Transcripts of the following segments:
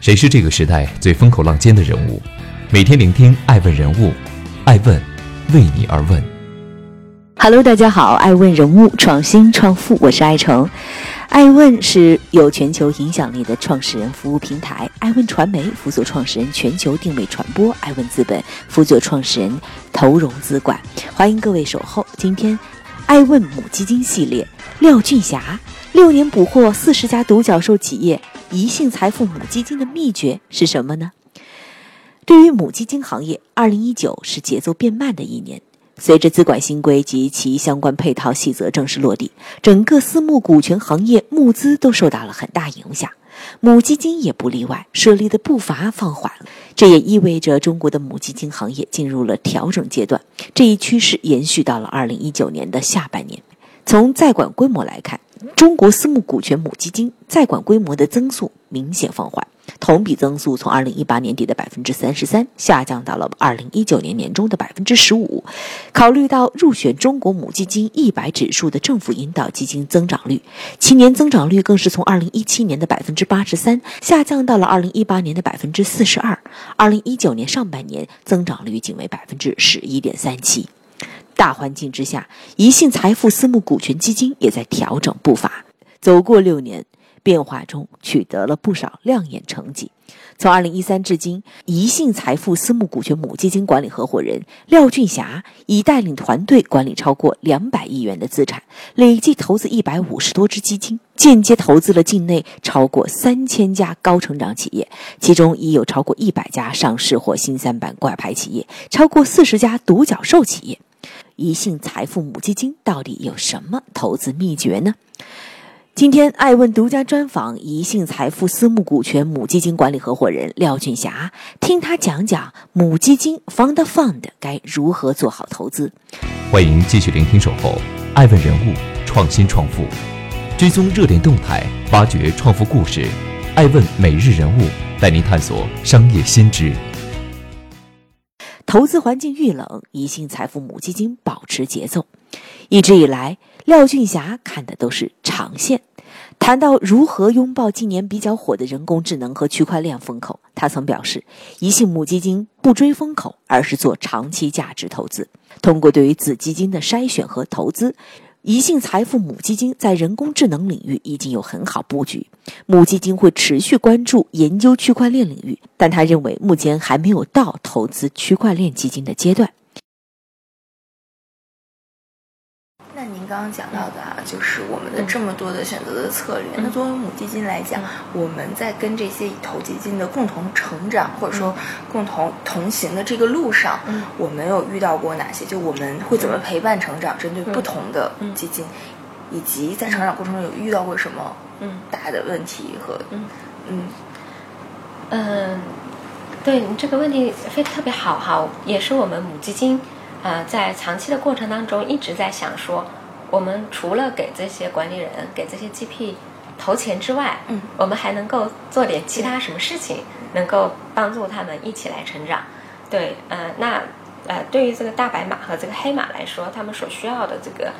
谁是这个时代最风口浪尖的人物？每天聆听爱问人物，爱问为你而问。Hello，大家好，爱问人物创新创富，我是爱成。爱问是有全球影响力的创始人服务平台，爱问传媒辅佐创始人全球定位传播，爱问资本辅佐创始人投融资管。欢迎各位守候，今天爱问母基金系列，廖俊霞六年捕获四十家独角兽企业，宜信财富母基金的秘诀是什么呢？对于母基金行业，二零一九是节奏变慢的一年。随着资管新规及其相关配套细则正式落地，整个私募股权行业募资都受到了很大影响，母基金也不例外，设立的步伐放缓了。这也意味着中国的母基金行业进入了调整阶段。这一趋势延续到了二零一九年的下半年。从在管规模来看，中国私募股权母基金在管规模的增速明显放缓。同比增速从二零一八年底的百分之三十三下降到了二零一九年年中的百分之十五。考虑到入选中国母基金一百指数的政府引导基金增长率，其年增长率更是从二零一七年的百分之八十三下降到了二零一八年的百分之四十二。二零一九年上半年增长率仅为百分之十一点三七。大环境之下，宜信财富私募股权基金也在调整步伐。走过六年。变化中取得了不少亮眼成绩。从二零一三至今，宜信财富私募股权母基金管理合伙人廖俊霞已带领团队管理超过两百亿元的资产，累计投资一百五十多只基金，间接投资了境内超过三千家高成长企业，其中已有超过一百家上市或新三板挂牌企业，超过四十家独角兽企业。宜信财富母基金到底有什么投资秘诀呢？今天，爱问独家专访宜信财富私募股权母基金管理合伙人廖俊霞，听他讲讲母基金 fund fund 该如何做好投资。欢迎继续聆听《守候爱问人物创新创富》，追踪热点动态，挖掘创富故事。爱问每日人物带您探索商业新知。投资环境遇冷，宜信财富母基金保持节奏。一直以来，廖俊霞看的都是长线。谈到如何拥抱今年比较火的人工智能和区块链风口，他曾表示，宜信母基金不追风口，而是做长期价值投资。通过对于子基金的筛选和投资，宜信财富母基金在人工智能领域已经有很好布局。母基金会持续关注研究区块链领域，但他认为目前还没有到投资区块链基金的阶段。刚刚讲到的啊，就是我们的这么多的选择的策略。那作为母基金来讲，我们在跟这些投基金的共同成长，或者说共同同行的这个路上，我们有遇到过哪些？就我们会怎么陪伴成长？针对不同的基金，以及在成长过程中有遇到过什么大的问题和嗯嗯嗯，对你这个问题非特别好哈，也是我们母基金啊在长期的过程当中一直在想说。我们除了给这些管理人、给这些 GP 投钱之外，嗯，我们还能够做点其他什么事情，能够帮助他们一起来成长。对，呃，那呃，对于这个大白马和这个黑马来说，他们所需要的这个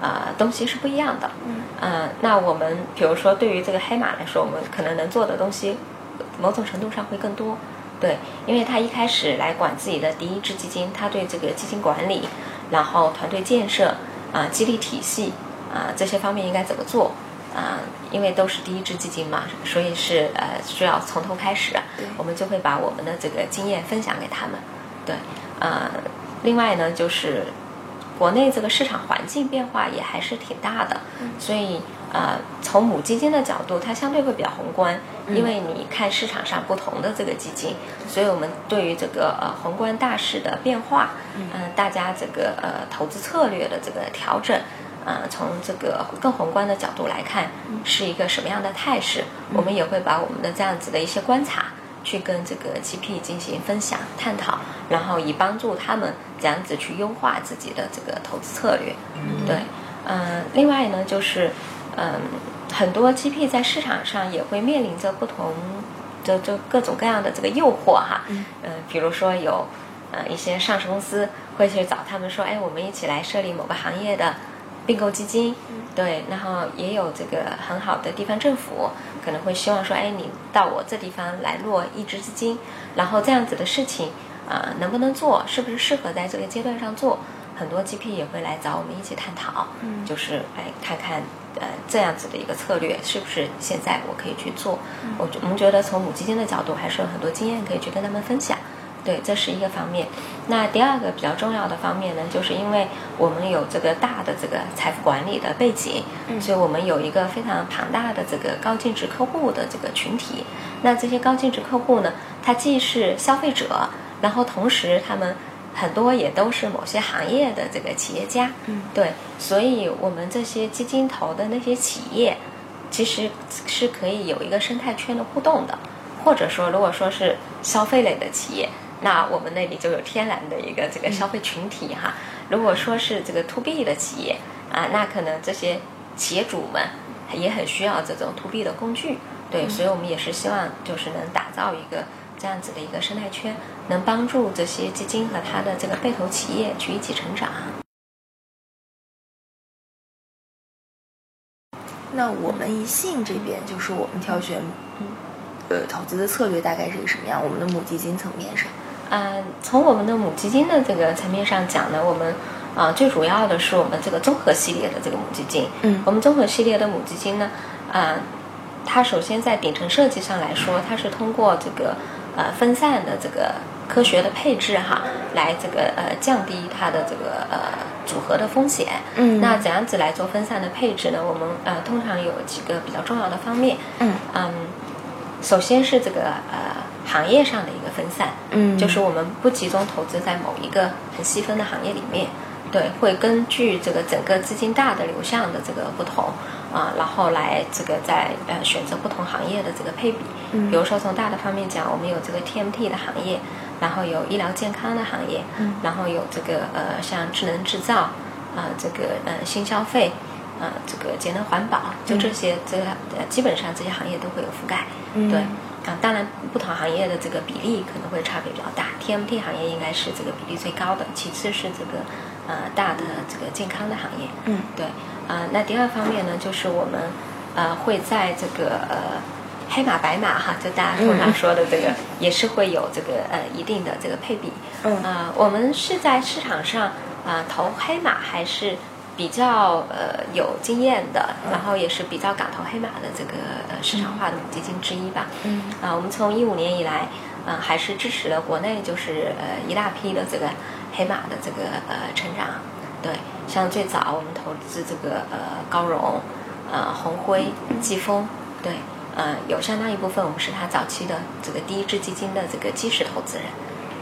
呃东西是不一样的。嗯，呃，那我们比如说，对于这个黑马来说，我们可能能做的东西，某种程度上会更多。对，因为他一开始来管自己的第一支基金，他对这个基金管理，然后团队建设。啊，激励体系啊，这些方面应该怎么做啊？因为都是第一支基金嘛，所以是呃需要从头开始。我们就会把我们的这个经验分享给他们。对，呃，另外呢，就是国内这个市场环境变化也还是挺大的，所以呃，从母基金的角度，它相对会比较宏观，因为你看市场上不同的这个基金，所以我们对于这个呃宏观大势的变化，嗯，大家这个呃投资策略的这个调整，呃，从这个更宏观的角度来看，是一个什么样的态势，我们也会把我们的这样子的一些观察。去跟这个 GP 进行分享探讨，然后以帮助他们这样子去优化自己的这个投资策略。对，嗯，另外呢，就是嗯，很多 GP 在市场上也会面临着不同的就各种各样的这个诱惑哈。嗯。比如说有呃一些上市公司会去找他们说，哎，我们一起来设立某个行业的并购基金，对，然后也有这个很好的地方政府可能会希望说，哎，你到我这地方来落一支基金，然后这样子的事情啊，能不能做，是不是适合在这个阶段上做？很多 GP 也会来找我们一起探讨，嗯，就是来看看，呃，这样子的一个策略是不是现在我可以去做？我我们觉得从母基金的角度，还是有很多经验可以去跟他们分享。对，这是一个方面。那第二个比较重要的方面呢，就是因为我们有这个大的这个财富管理的背景，嗯所以我们有一个非常庞大的这个高净值客户的这个群体。那这些高净值客户呢，他既是消费者，然后同时他们。很多也都是某些行业的这个企业家，嗯，对，所以我们这些基金投的那些企业，其实是可以有一个生态圈的互动的，或者说，如果说是消费类的企业，那我们那里就有天然的一个这个消费群体哈。如果说是这个 to B 的企业啊，那可能这些企业主们也很需要这种 to B 的工具，对，所以我们也是希望就是能打造一个。这样子的一个生态圈，能帮助这些基金和它的这个被投企业去一起成长。那我们宜信这边，就是我们挑选，呃，投资的策略大概是一个什么样？我们的母基金层面上，嗯，从我们的母基金的这个层面上讲呢，我们啊最主要的是我们这个综合系列的这个母基金。嗯，我们综合系列的母基金呢，啊，它首先在顶层设计上来说，它是通过这个。呃，分散的这个科学的配置哈，来这个呃降低它的这个呃组合的风险。嗯，那怎样子来做分散的配置呢？我们呃通常有几个比较重要的方面。嗯嗯，首先是这个呃行业上的一个分散。嗯，就是我们不集中投资在某一个很细分的行业里面。对，会根据这个整个资金大的流向的这个不同。啊，然后来这个在呃选择不同行业的这个配比，嗯，比如说从大的方面讲，我们有这个 TMT 的行业，然后有医疗健康的行业，嗯，然后有这个呃像智能制造，啊这个呃新消费，啊这个节能环保，就这些这个呃基本上这些行业都会有覆盖，嗯，对，啊当然不同行业的这个比例可能会差别比较大，TMT 行业应该是这个比例最高的，其次是这个呃大的这个健康的行业，嗯，对。啊，那第二方面呢，就是我们呃会在这个呃黑马白马哈，就大家通常说的这个，也是会有这个呃一定的这个配比。嗯啊，我们是在市场上啊投黑马还是比较呃有经验的，然后也是比较敢投黑马的这个呃市场化的基金之一吧。嗯啊，我们从一五年以来，啊还是支持了国内就是呃一大批的这个黑马的这个呃成长。对，像最早我们投资这个呃高融，呃红辉、季风，对，呃有相当一部分我们是他早期的这个第一支基金的这个基石投资人，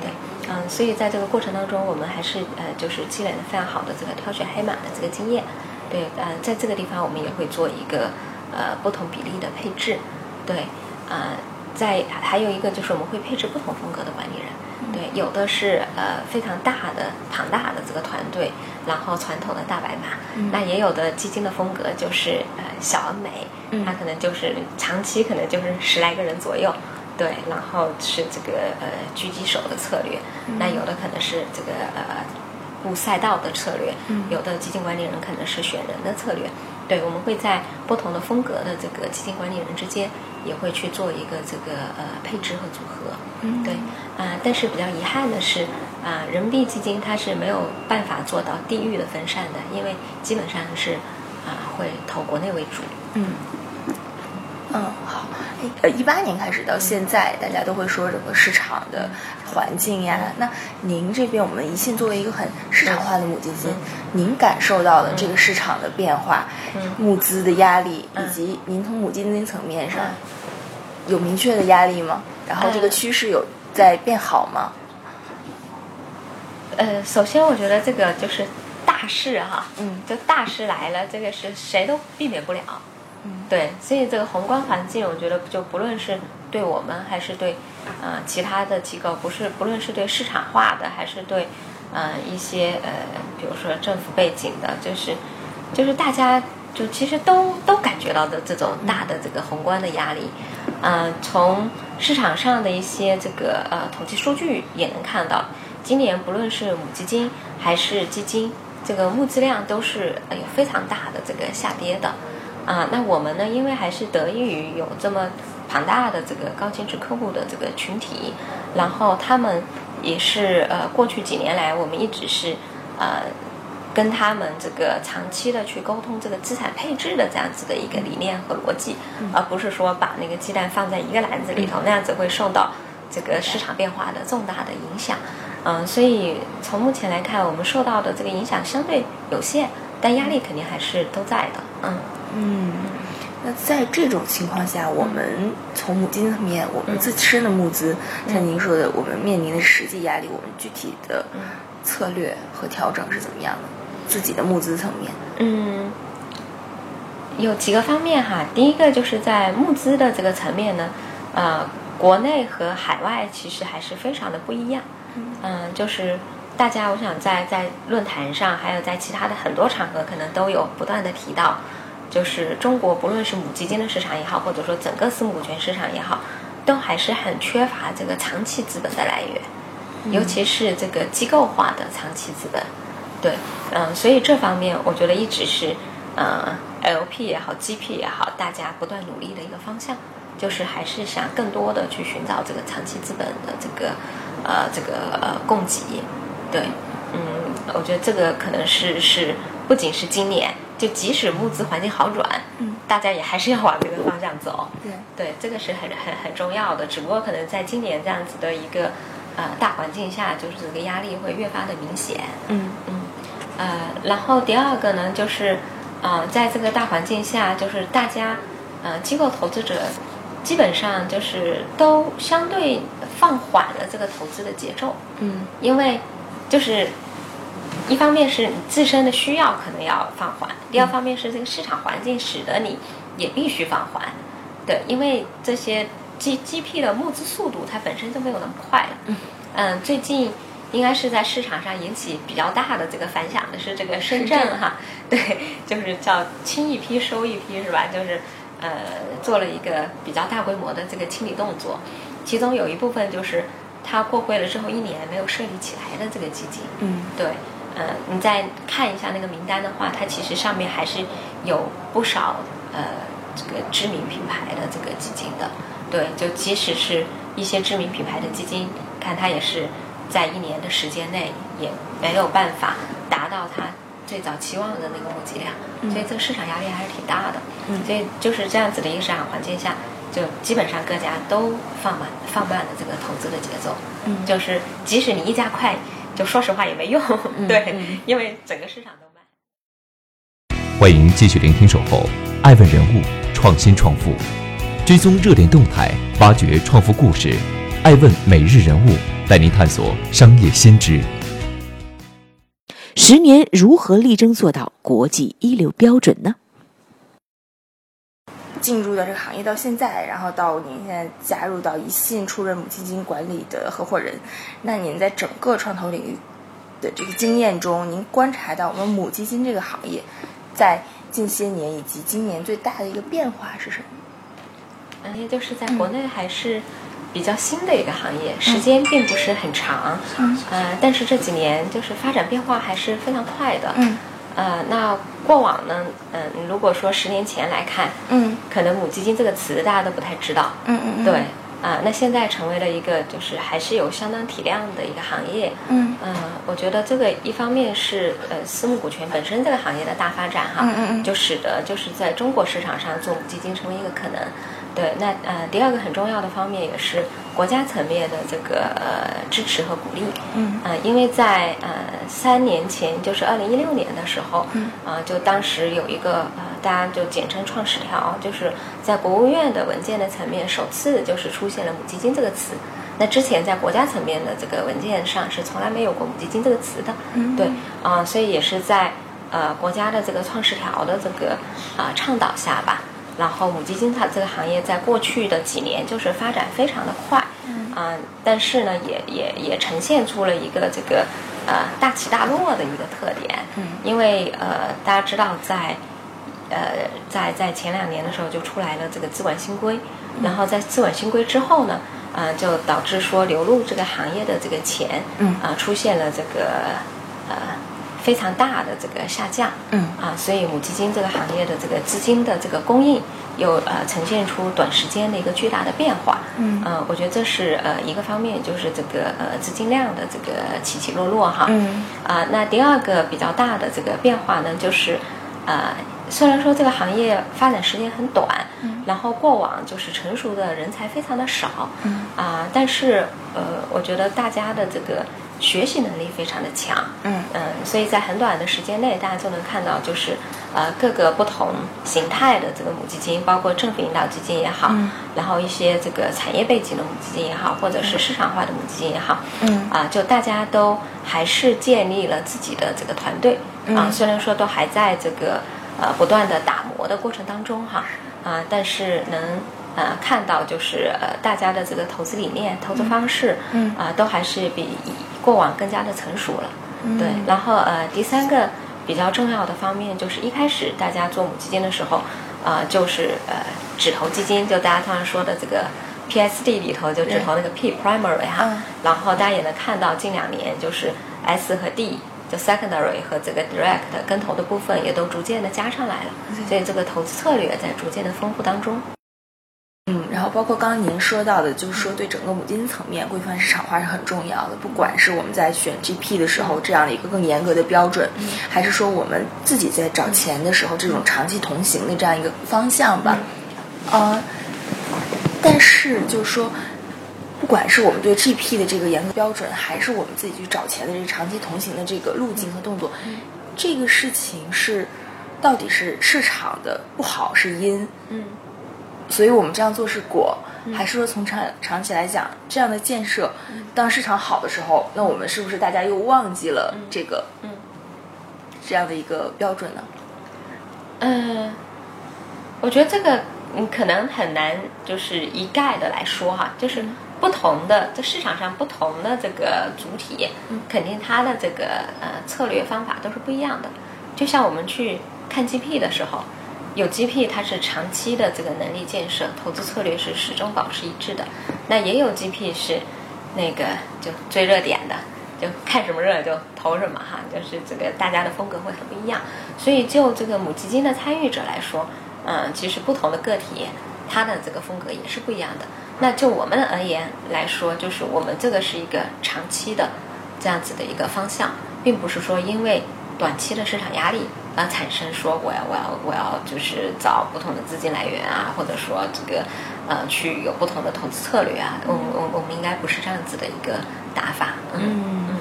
对，嗯，所以在这个过程当中，我们还是呃就是积累了非常好的这个挑选黑马的这个经验，对，呃在这个地方我们也会做一个呃不同比例的配置，对，呃，在还有一个就是我们会配置不同风格的管理人。对，有的是呃非常大的庞大的这个团队，然后传统的大白马，那也有的基金的风格就是呃小而美，它可能就是长期可能就是十来个人左右，对，然后是这个呃狙击手的策略，那有的可能是这个呃布赛道的策略，有的基金管理人可能是选人的策略，对，我们会在不同的风格的这个基金管理人之间。也会去做一个这个呃配置和组合，嗯，对，啊，但是比较遗憾的是，啊，人民币基金它是没有办法做到地域的分散的，因为基本上是啊会投国内为主，嗯，嗯，好，呃，一八年开始到现在，大家都会说整个市场的环境呀，那您这边我们宜信作为一个很市场化的母基金，您感受到的这个市场的变化，募资的压力，以及您从母基金层面上。有明确的压力吗？然后这个趋势有在变好吗？呃，首先我觉得这个就是大势哈，嗯，就大势来了，这个是谁都避免不了，嗯，对，所以这个宏观环境，我觉得就不论是对我们还是对呃其他的机构，不是不论是对市场化的还是对呃一些呃比如说政府背景的，就是就是大家就其实都都感觉到的这种大的这个宏观的压力。呃，从市场上的一些这个呃统计数据也能看到，今年不论是母基金还是基金，这个募资量都是呃有非常大的这个下跌的，啊，那我们呢，因为还是得益于有这么庞大的这个高净值客户的这个群体，然后他们也是呃过去几年来我们一直是呃。跟他们这个长期的去沟通这个资产配置的这样子的一个理念和逻辑，而不是说把那个鸡蛋放在一个篮子里头，那样子会受到这个市场变化的重大的影响。嗯，所以从目前来看，我们受到的这个影响相对有限，但压力肯定还是都在的。嗯嗯，那在这种情况下，我们从母基金层面，我们自身的募资，像您说的，我们面临的实际压力，我们具体的策略和调整是怎么样的？自己的募资层面，嗯，有几个方面哈。第一个就是在募资的这个层面呢，呃，国内和海外其实还是非常的不一样。嗯，就是大家，我想在在论坛上，还有在其他的很多场合，可能都有不断的提到，就是中国不论是母基金的市场也好，或者说整个私募股权市场也好，都还是很缺乏这个长期资本的来源，尤其是这个机构化的长期资本。对，嗯，所以这方面我觉得一直是，呃，LP 也好，GP 也好，大家不断努力的一个方向，就是还是想更多的去寻找这个长期资本的这个，呃，这个呃供给。对，嗯，我觉得这个可能是是不仅是今年，就即使募资环境好转，嗯，大家也还是要往这个方向走。对，对，这个是很很很重要的。只不过可能在今年这样子的一个呃大环境下，就是这个压力会越发的明显。嗯嗯。呃，然后第二个呢，就是，呃，在这个大环境下，就是大家，呃，机构投资者基本上就是都相对放缓了这个投资的节奏。嗯，因为就是一方面是你自身的需要可能要放缓，第二方面是这个市场环境使得你也必须放缓。对，因为这些 G G P 的募资速度它本身就没有那么快了。嗯，嗯，最近。应该是在市场上引起比较大的这个反响的是这个深圳哈，对，就是叫清一批收一批是吧？就是呃做了一个比较大规模的这个清理动作，其中有一部分就是它过会了之后一年没有设立起来的这个基金，嗯，对，呃，你再看一下那个名单的话，它其实上面还是有不少呃这个知名品牌的这个基金的，对，就即使是一些知名品牌的基金，看它也是。在一年的时间内也没有办法达到它最早期望的那个募集量，所以这个市场压力还是挺大的。嗯，所以就是这样子的一个市场环境下，就基本上各家都放慢放慢了这个投资的节奏。嗯，就是即使你一加快，就说实话也没用。对，因为整个市场都慢。欢迎继续聆听《守候》，爱问人物，创新创富，追踪热点动态，挖掘创富故事，爱问每日人物。带您探索商业先知。十年如何力争做到国际一流标准呢？进入到这个行业到现在，然后到您现在加入到一信出任母基金管理的合伙人，那您在整个创投领域的这个经验中，您观察到我们母基金这个行业在近些年以及今年最大的一个变化是什么？嗯，也就是在国内还是。比较新的一个行业，时间并不是很长，呃，但是这几年就是发展变化还是非常快的，嗯，呃，那过往呢，嗯，如果说十年前来看，嗯，可能母基金这个词大家都不太知道，嗯嗯，对，啊，那现在成为了一个就是还是有相当体量的一个行业，嗯，呃，我觉得这个一方面是呃私募股权本身这个行业的大发展哈，嗯嗯嗯，就使得就是在中国市场上做母基金成为一个可能。对，那呃，第二个很重要的方面也是国家层面的这个呃支持和鼓励。嗯，呃，因为在呃三年前，就是二零一六年的时候，嗯，啊，就当时有一个呃，大家就简称创十条，就是在国务院的文件的层面首次就是出现了母基金这个词。那之前在国家层面的这个文件上是从来没有过母基金这个词的。嗯，对，啊，所以也是在呃国家的这个创十条的这个啊倡导下吧。然后母基金它这个行业在过去的几年就是发展非常的快，嗯，但是呢也也也呈现出了一个这个呃大起大落的一个特点，嗯，因为呃大家知道在呃在在前两年的时候就出来了这个资管新规，然后在资管新规之后呢，呃就导致说流入这个行业的这个钱，嗯啊出现了这个呃。非常大的这个下降，嗯。啊，所以母基金这个行业的这个资金的这个供应又呃呈现出短时间的一个巨大的变化，嗯。呃，我觉得这是呃一个方面，就是这个呃资金量的这个起起落落哈，嗯。啊，那第二个比较大的这个变化呢，就是呃，虽然说这个行业发展时间很短，嗯。然后过往就是成熟的人才非常的少，嗯。啊，但是呃，我觉得大家的这个学习能力非常的强，嗯。嗯，所以在很短的时间内，大家就能看到，就是呃各个不同形态的这个母基金，包括政府引导基金也好，嗯。然后一些这个产业背景的母基金也好，或者是市场化的母基金也好，嗯。啊，就大家都还是建立了自己的这个团队。啊，嗯虽然说都还在这个呃不断的打磨的过程当中哈啊，但是能呃看到就是呃大家的这个投资理念、投资方式，嗯。啊，都还是比过往更加的成熟了。嗯。对，然后呃第三个比较重要的方面就是一开始大家做母基金的时候，呃就是呃只投基金，就大家通常说的这个 PSD 里头就只投那个 P primary 哈，嗯。然后大家也能看到近两年就是 S 和 D 就 secondary 和这个 direct 跟投的部分也都逐渐的加上来了，所以这个投资策略在逐渐的丰富当中。嗯，然后包括刚刚您说到的，就是说对整个母基金层面规范市场化是很重要的。不管是我们在选 GP 的时候这样的一个更严格的标准，还是说我们自己在找钱的时候这种长期同行的这样一个方向吧。呃，但是就是说，不管是我们对 GP 的这个严格标准，还是我们自己去找钱的这个长期同行的这个路径和动作，这个事情是到底是市场的不好是因，嗯所以我们这样做是果，还是说从长长期来讲，这样的建设，当市场好的时候，那我们是不是大家又忘记了这个嗯。这样的一个标准呢？嗯，我觉得这个嗯可能很难就是一概的来说哈，就是不同的这市场上不同的这个主体，肯定它的这个呃策略方法都是不一样的。就像我们去看 GP 的时候，有 GP 它是长期的这个能力建设，投资策略是始终保持一致的。那也有 GP 是那个就追热点的，就看什么热就投什么哈，就是这个大家的风格会很不一样。所以就这个母基金的参与者来说，嗯，其实不同的个体，它的这个风格也是不一样的。那就我们而言来说，就是我们这个是一个长期的这样子的一个方向，并不是说因为短期的市场压力而产生说我要我要我要就是找不同的资金来源啊，或者说这个呃去有不同的投资策略啊。我我我们应该不是这样子的一个打法。嗯嗯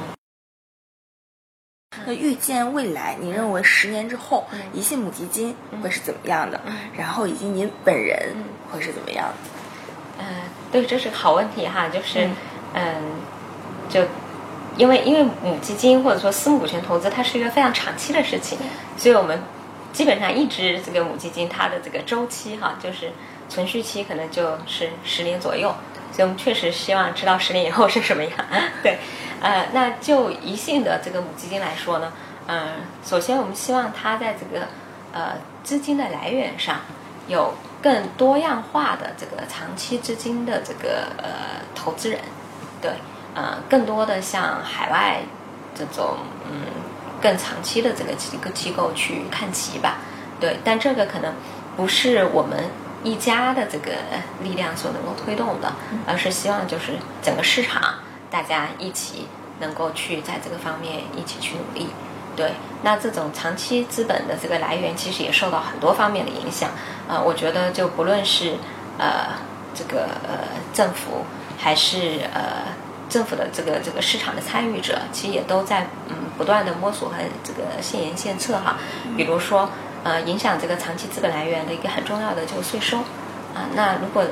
那预见未来，你认为十年之后，嗯宜信母基金会是怎么样的？嗯然后以及您本人嗯会是怎么样的？呃，对，这是个好问题哈，就是嗯嗯，就因为因为母基金或者说私募股权投资，它是一个非常长期的事情，所以我们基本上一直这个母基金它的这个周期哈，就是存续期可能就是十年左右，所以我们确实希望知道十年以后是什么样。对，呃，那就宜信的这个母基金来说呢，嗯、首先我们希望它在这个呃资金的来源上有更多样化的这个长期资金的这个呃投资人，对，呃，更多的向海外这种嗯更长期的这个机构机构去看齐吧，对，但这个可能不是我们一家的这个力量所能够推动的，而是希望就是整个市场大家一起能够去在这个方面一起去努力。对，那这种长期资本的这个来源，其实也受到很多方面的影响。呃，我觉得就不论是呃这个呃政府，还是呃政府的这个这个市场的参与者，其实也都在嗯不断的摸索和这个献言献策哈。比如说呃影响这个长期资本来源的一个很重要的就是税收啊、那如果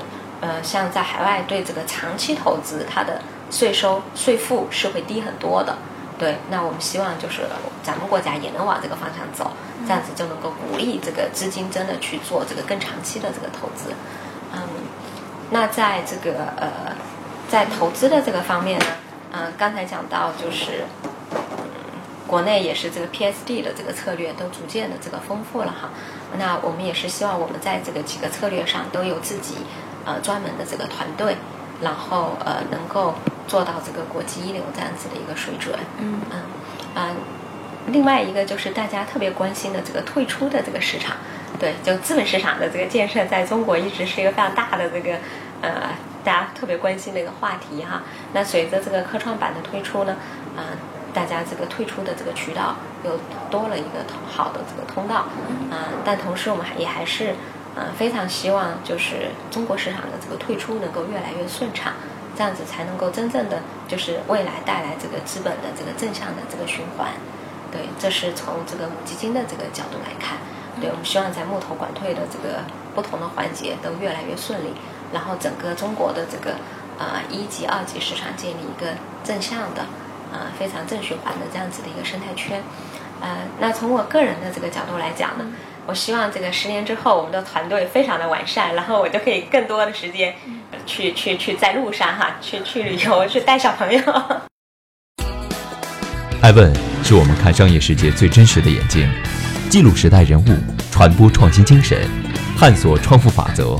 呃像在海外对这个长期投资，它的税收税负是会低很多的。对，那我们希望就是咱们国家也能往这个方向走，这样子就能够鼓励这个资金真的去做这个更长期的这个投资。嗯，那在这个呃，在投资的这个方面呢，嗯、刚才讲到就是，嗯，国内也是这个 PSD 的这个策略都逐渐的这个丰富了哈。那我们也是希望我们在这个几个策略上都有自己呃专门的这个团队，然后呃能够做到这个国际一流这样子的一个水准。嗯嗯嗯，另外一个就是大家特别关心的这个退出的这个市场，对，就资本市场的这个建设，在中国一直是一个非常大的这个呃大家特别关心的一个话题哈。那随着这个科创板的推出呢，啊，大家这个退出的这个渠道又多了一个好的这个通道啊。但同时我们还也还是呃非常希望就是中国市场的这个退出能够越来越顺畅。这样子才能够真正的就是未来带来这个资本的这个正向的这个循环，对，这是从这个母基金的这个角度来看，对我们希望在募投管退的这个不同的环节都越来越顺利，然后整个中国的这个呃一级、二级市场建立一个正向的呃非常正循环的这样子的一个生态圈，呃，那从我个人的这个角度来讲呢。我希望这个十年之后，我们的团队非常的完善，然后我就可以更多的时间去去去在路上哈，去去旅游，去带小朋友。爱问是我们看商业世界最真实的眼睛，记录时代人物，传播创新精神，探索创富法则。